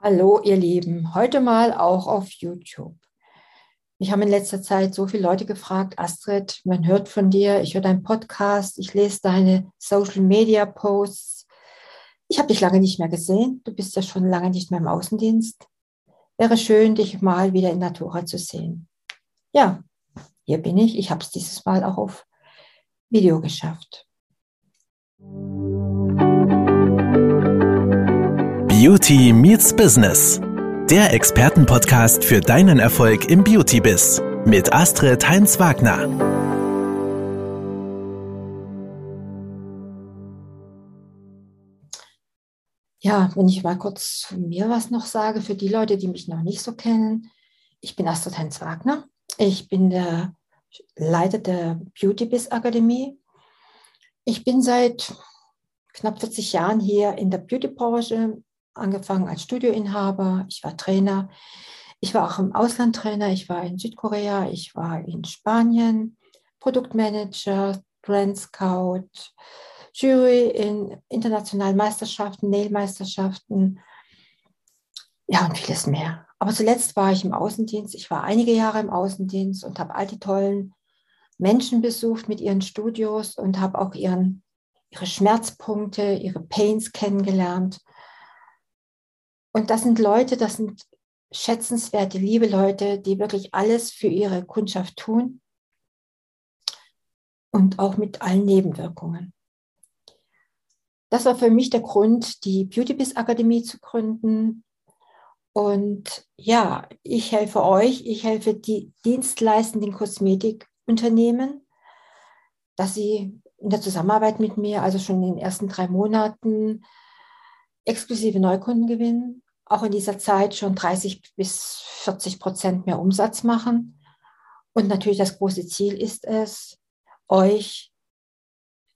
Hallo, ihr Lieben. Heute mal auch auf YouTube. Ich habe in letzter Zeit so viele Leute gefragt, Astrid, man hört von dir, ich höre deinen Podcast, ich lese deine Social Media Posts. Ich habe dich lange nicht mehr gesehen. Du bist ja schon lange nicht mehr im Außendienst. Wäre schön, dich mal wieder in Natura zu sehen. Ja, hier bin ich. Ich habe es dieses Mal auch auf Video geschafft. Beauty Meets Business. Der Expertenpodcast für deinen Erfolg im Beauty-Biz mit Astrid Heinz-Wagner. Ja, wenn ich mal kurz von mir was noch sage, für die Leute, die mich noch nicht so kennen. Ich bin Astrid Heinz-Wagner. Ich bin der Leiter der Beauty Biz Akademie. Ich bin seit knapp 40 Jahren hier in der Beauty-Branche angefangen als Studioinhaber, ich war Trainer, ich war auch im Ausland Trainer, ich war in Südkorea, ich war in Spanien, Produktmanager, Brand Scout, Jury in internationalen Meisterschaften, Nail-Meisterschaften, ja und vieles mehr. Aber zuletzt war ich im Außendienst. Ich war einige Jahre im Außendienst und habe all die tollen Menschen besucht mit ihren Studios und habe auch ihren, ihre Schmerzpunkte, ihre Pains kennengelernt und das sind Leute, das sind schätzenswerte, liebe Leute, die wirklich alles für ihre Kundschaft tun und auch mit allen Nebenwirkungen. Das war für mich der Grund, die Beauty Akademie zu gründen. Und ja, ich helfe euch, ich helfe die dienstleistenden Kosmetikunternehmen, dass sie in der Zusammenarbeit mit mir, also schon in den ersten drei Monaten, exklusive Neukunden gewinnen, auch in dieser Zeit schon 30 bis 40 Prozent mehr Umsatz machen. Und natürlich das große Ziel ist es, euch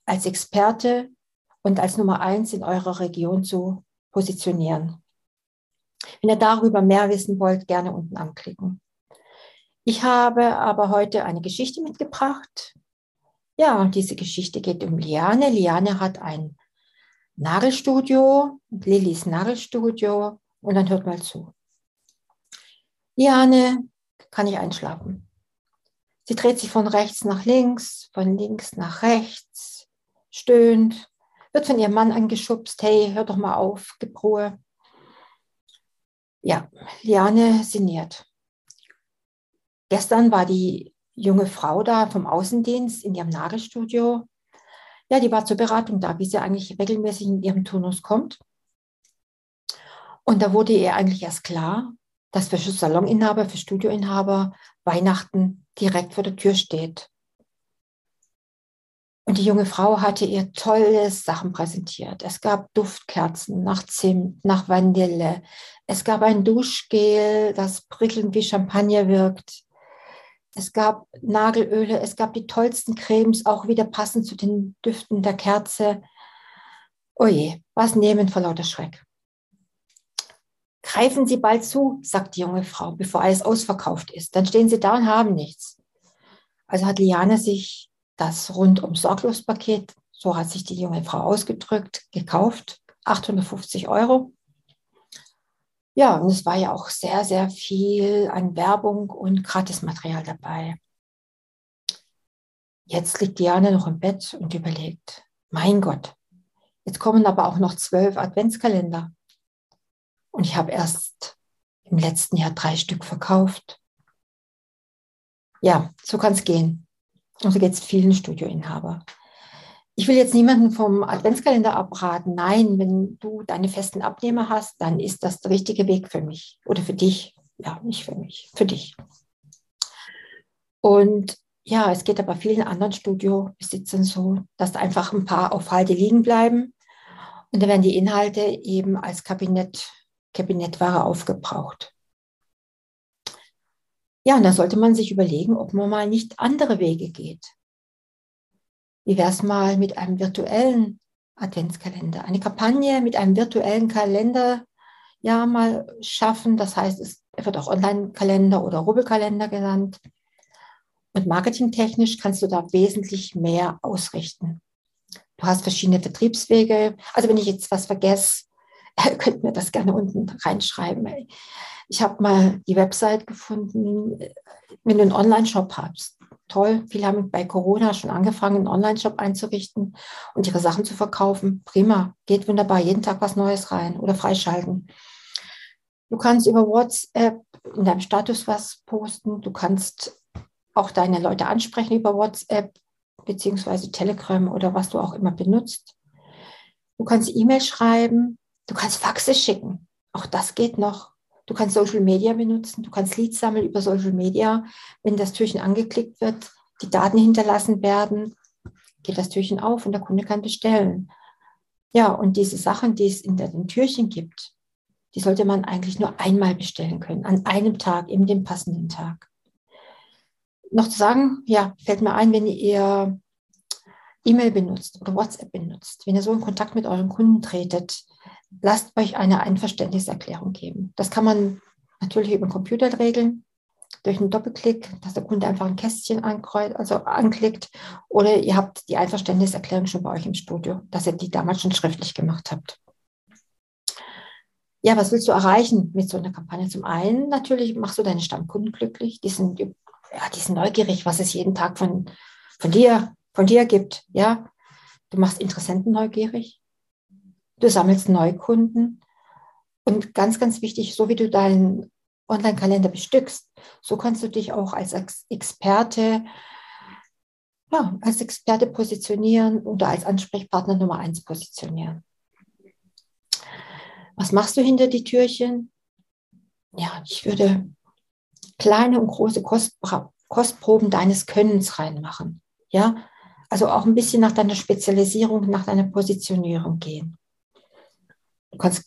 als Experte und als Nummer eins in eurer Region zu positionieren. Wenn ihr darüber mehr wissen wollt, gerne unten anklicken. Ich habe aber heute eine Geschichte mitgebracht. Ja, diese Geschichte geht um Liane. Liane hat ein Nagelstudio, Lillys Nagelstudio. Und dann hört mal zu. Liane kann ich einschlafen. Sie dreht sich von rechts nach links, von links nach rechts, stöhnt, wird von ihrem Mann angeschubst. Hey, hör doch mal auf, gib Ruhe. Ja, Liane sinniert. Gestern war die junge Frau da vom Außendienst in ihrem Nagelstudio ja, die war zur Beratung da, wie sie eigentlich regelmäßig in ihrem Turnus kommt. Und da wurde ihr eigentlich erst klar, dass für Saloninhaber, für Studioinhaber Weihnachten direkt vor der Tür steht. Und die junge Frau hatte ihr tolle Sachen präsentiert. Es gab Duftkerzen nach Zimt, nach Vanille. Es gab ein Duschgel, das prickelnd wie Champagner wirkt. Es gab Nagelöle, es gab die tollsten Cremes, auch wieder passend zu den Düften der Kerze. Oje, was nehmen vor lauter Schreck. Greifen Sie bald zu, sagt die junge Frau, bevor alles ausverkauft ist. Dann stehen Sie da und haben nichts. Also hat Liane sich das rundum sorglos Paket, so hat sich die junge Frau ausgedrückt, gekauft. 850 Euro. Ja, und es war ja auch sehr, sehr viel an Werbung und Gratismaterial dabei. Jetzt liegt Diane noch im Bett und überlegt, mein Gott, jetzt kommen aber auch noch zwölf Adventskalender. Und ich habe erst im letzten Jahr drei Stück verkauft. Ja, so kann es gehen. Und so geht es vielen Studioinhabern ich will jetzt niemanden vom Adventskalender abraten. Nein, wenn du deine festen Abnehmer hast, dann ist das der richtige Weg für mich oder für dich. Ja, nicht für mich, für dich. Und ja, es geht aber vielen anderen Studiobesitzern so, dass da einfach ein paar auf Halde liegen bleiben. Und dann werden die Inhalte eben als Kabinett, Kabinettware aufgebraucht. Ja, und da sollte man sich überlegen, ob man mal nicht andere Wege geht. Wie wäre es mal mit einem virtuellen Adventskalender? Eine Kampagne mit einem virtuellen Kalender ja mal schaffen. Das heißt, es wird auch Online-Kalender oder Rubbelkalender genannt. Und marketingtechnisch kannst du da wesentlich mehr ausrichten. Du hast verschiedene Vertriebswege. Also wenn ich jetzt was vergesse, Ihr könnt mir das gerne unten reinschreiben. Ich habe mal die Website gefunden, wenn du einen Online-Shop hast. Toll, viele haben bei Corona schon angefangen, einen Online-Shop einzurichten und ihre Sachen zu verkaufen. Prima, geht wunderbar, jeden Tag was Neues rein oder freischalten. Du kannst über WhatsApp in deinem Status was posten. Du kannst auch deine Leute ansprechen über WhatsApp beziehungsweise Telegram oder was du auch immer benutzt. Du kannst E-Mail schreiben. Du kannst Faxe schicken. Auch das geht noch. Du kannst Social Media benutzen, du kannst Leads sammeln über Social Media. Wenn das Türchen angeklickt wird, die Daten hinterlassen werden, geht das Türchen auf und der Kunde kann bestellen. Ja, und diese Sachen, die es in den Türchen gibt, die sollte man eigentlich nur einmal bestellen können, an einem Tag, in dem passenden Tag. Noch zu sagen, ja, fällt mir ein, wenn ihr E-Mail benutzt oder WhatsApp benutzt, wenn ihr so in Kontakt mit euren Kunden tretet, lasst euch eine Einverständniserklärung geben. Das kann man natürlich über den Computer regeln, durch einen Doppelklick, dass der Kunde einfach ein Kästchen ankreuzt, also anklickt, oder ihr habt die Einverständniserklärung schon bei euch im Studio, dass ihr die damals schon schriftlich gemacht habt. Ja, was willst du erreichen mit so einer Kampagne? Zum einen natürlich machst du deine Stammkunden glücklich, die sind, ja, die sind neugierig, was es jeden Tag von, von dir, von dir gibt. Ja, du machst Interessenten neugierig, du sammelst Neukunden. Und ganz, ganz wichtig, so wie du deinen Online-Kalender bestückst, so kannst du dich auch als Experte, ja, als Experte positionieren oder als Ansprechpartner Nummer eins positionieren. Was machst du hinter die Türchen? Ja, ich würde kleine und große Kostproben deines Könnens reinmachen. Ja, also auch ein bisschen nach deiner Spezialisierung, nach deiner Positionierung gehen. Du kannst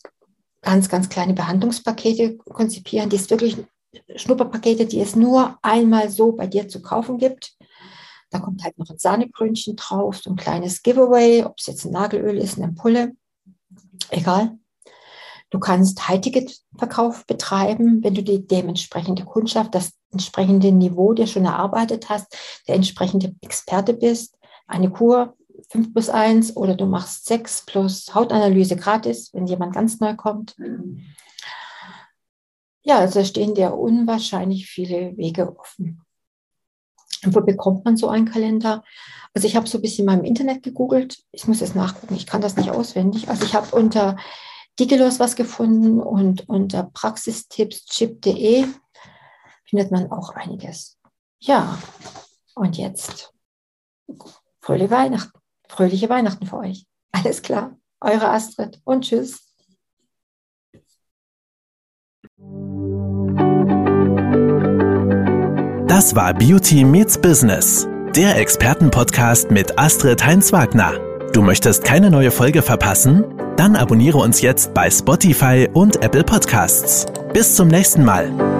ganz, ganz kleine Behandlungspakete konzipieren, die es wirklich Schnupperpakete, die es nur einmal so bei dir zu kaufen gibt. Da kommt halt noch ein Sahnekrönchen drauf, so ein kleines Giveaway, ob es jetzt ein Nagelöl ist, eine Ampulle, egal. Du kannst High-Ticket-Verkauf betreiben, wenn du die dementsprechende Kundschaft, das entsprechende Niveau dir schon erarbeitet hast, der entsprechende Experte bist. Eine Kur 5 plus 1 oder du machst 6 plus Hautanalyse gratis, wenn jemand ganz neu kommt. Ja, also stehen dir unwahrscheinlich viele Wege offen. Und wo bekommt man so einen Kalender? Also ich habe so ein bisschen mal im Internet gegoogelt. Ich muss jetzt nachgucken, ich kann das nicht auswendig. Also ich habe unter Digelos was gefunden und unter praxistipschip.de findet man auch einiges. Ja, und jetzt fröhliche Weihnachten fröhliche Weihnachten für euch. Alles klar. Eure Astrid und tschüss. Das war Beauty Meets Business, der Expertenpodcast mit Astrid Heinz-Wagner. Du möchtest keine neue Folge verpassen? Dann abonniere uns jetzt bei Spotify und Apple Podcasts. Bis zum nächsten Mal.